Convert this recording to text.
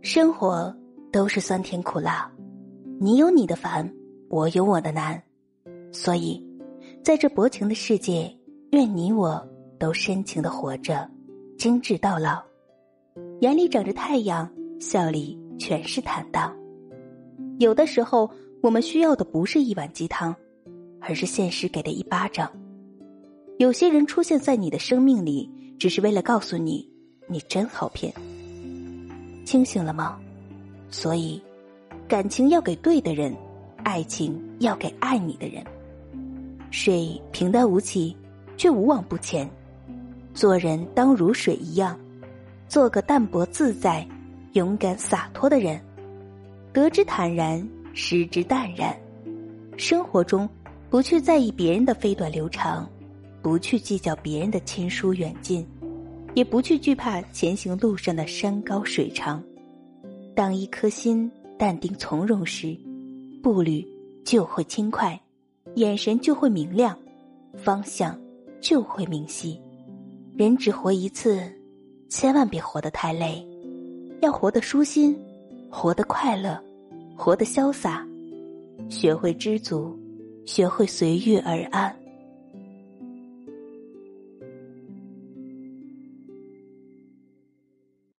生活都是酸甜苦辣，你有你的烦，我有我的难，所以，在这薄情的世界，愿你我都深情的活着，精致到老，眼里长着太阳，笑里全是坦荡。有的时候，我们需要的不是一碗鸡汤，而是现实给的一巴掌。有些人出现在你的生命里，只是为了告诉你，你真好骗。清醒了吗？所以，感情要给对的人，爱情要给爱你的人。水平淡无奇，却无往不前。做人当如水一样，做个淡泊自在、勇敢洒脱的人。得之坦然，失之淡然。生活中，不去在意别人的飞短流长，不去计较别人的亲疏远近。也不去惧怕前行路上的山高水长，当一颗心淡定从容时，步履就会轻快，眼神就会明亮，方向就会明晰。人只活一次，千万别活得太累，要活得舒心，活得快乐，活得潇洒，学会知足，学会随遇而安。